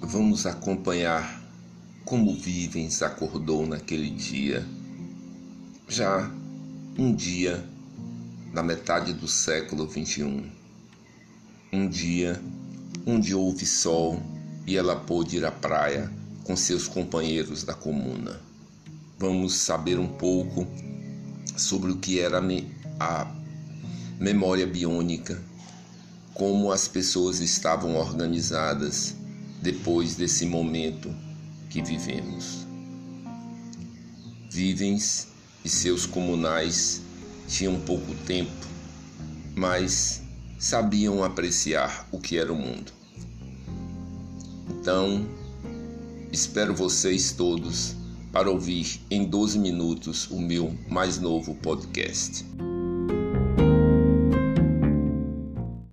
vamos acompanhar como Vivens acordou naquele dia, já um dia na metade do século XXI. Um dia onde houve sol e ela pôde ir à praia com seus companheiros da comuna. Vamos saber um pouco sobre o que era a memória biônica, como as pessoas estavam organizadas depois desse momento que vivemos. Vivens e seus comunais tinham pouco tempo, mas sabiam apreciar o que era o mundo. Então, espero vocês todos para ouvir em 12 minutos o meu mais novo podcast.